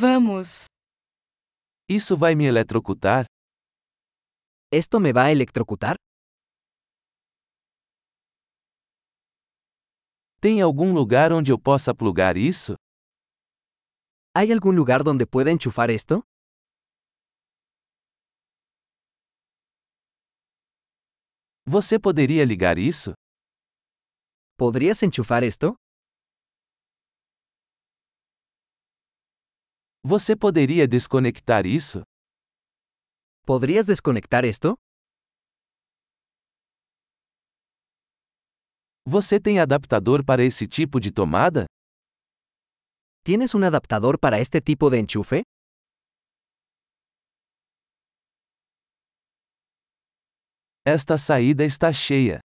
Vamos. Isso vai me eletrocutar? ¿Esto me va a electrocutar? Tem algum lugar onde eu possa plugar isso? ¿Hay algún lugar donde pueda enchufar esto? Você poderia ligar isso? ¿Podrías enchufar esto? Você poderia desconectar isso? ¿Podrías desconectar esto? Você tem adaptador para esse tipo de tomada? ¿Tienes un adaptador para este tipo de enchufe? Esta saída está cheia.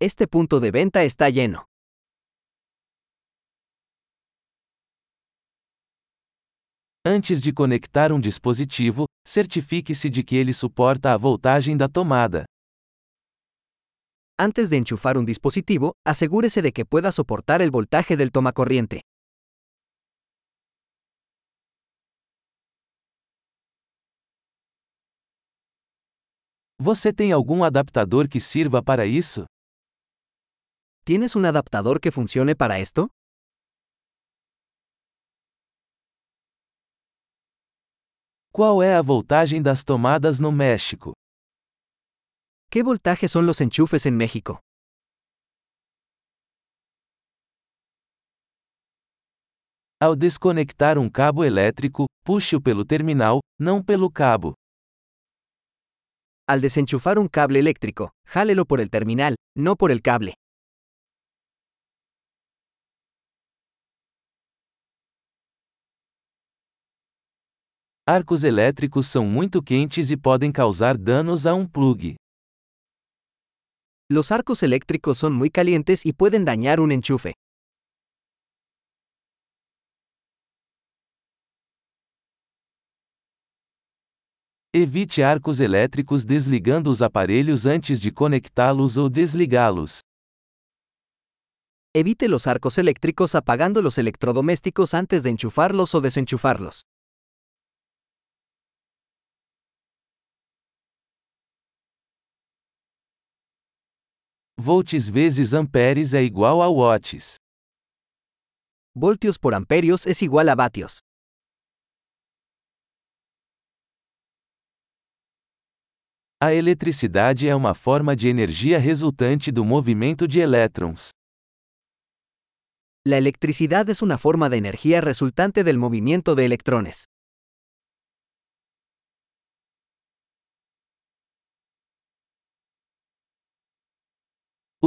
Este punto de venta está lleno. Antes de conectar um dispositivo, certifique-se de que ele suporta a voltagem da tomada. Antes de enchufar un dispositivo, asegúrese de que pueda soportar el voltaje del tomacorriente. Você tem algum adaptador que sirva para isso? ¿Tienes un adaptador que funcione para esto? Qual é a voltagem das tomadas no México? ¿Qué voltaje son los enchufes en México? Ao desconectar um cabo elétrico, puxe-o pelo terminal, não pelo cabo. Al desenchufar un cable eléctrico, jálelo por el terminal, no por el cable. Arcos elétricos são muito quentes e podem causar danos a um plug. Los arcos eléctricos son muy calientes y pueden dañar un enchufe. Evite arcos elétricos desligando os aparelhos antes de conectá-los ou desligá-los. Evite los arcos eléctricos apagando los electrodomésticos antes de enchufarlos o desenchufarlos. Volts vezes amperes é igual a watts. Voltios por amperios es igual a vatios. A eletricidade é uma forma de energia resultante do movimento de elétrons. La electricidad es una forma de energía resultante del movimiento de electrones.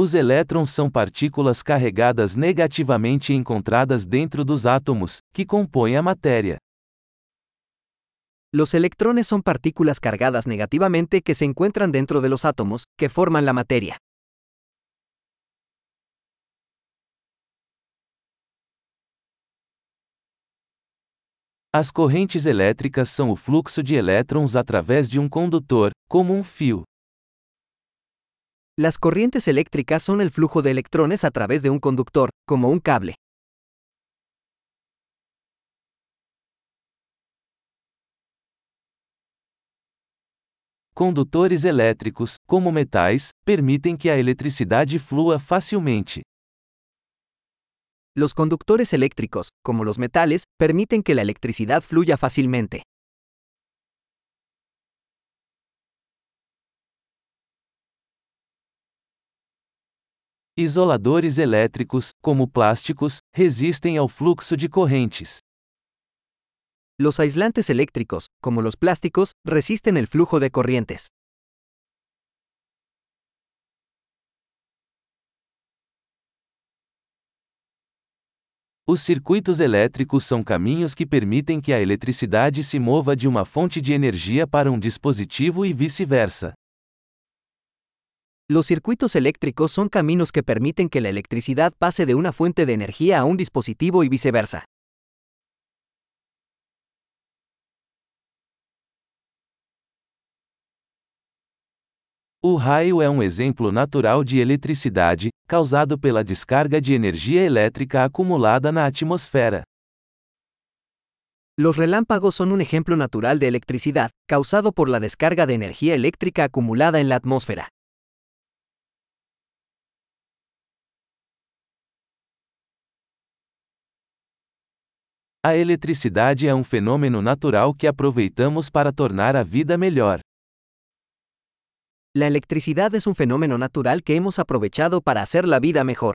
Os elétrons são partículas carregadas negativamente encontradas dentro dos átomos, que compõem a matéria. Los electrones son partículas cargadas negativamente que se encuentran dentro de los átomos, que forman la materia. As correntes elétricas são o fluxo de elétrons através de um condutor, como um fio. Las corrientes eléctricas son el flujo de electrones a través de un conductor, como un cable. Condutores elétricos, como metais, permitem que a eletricidade flua facilmente. Los conductores eléctricos, como los metales, permiten que la electricidad fluya fácilmente. Isoladores elétricos, como plásticos, resistem ao fluxo de correntes. Los aislantes eléctricos, como los plásticos, resisten el flujo de corrientes. Os circuitos elétricos são caminhos que permitem que a eletricidade se mova de uma fonte de energia para um dispositivo e vice-versa. Los circuitos eléctricos son caminos que permiten que la electricidad pase de una fuente de energía a un dispositivo y viceversa. O raio é um exemplo natural de eletricidade, causado pela descarga de energia elétrica acumulada na atmosfera. Los relámpagos son un ejemplo natural de electricidad, causado por la descarga de energía eléctrica acumulada en la atmósfera. A eletricidade é um fenômeno natural que aproveitamos para tornar a vida melhor. La electricidad es un fenómeno natural que hemos aprovechado para hacer la vida mejor.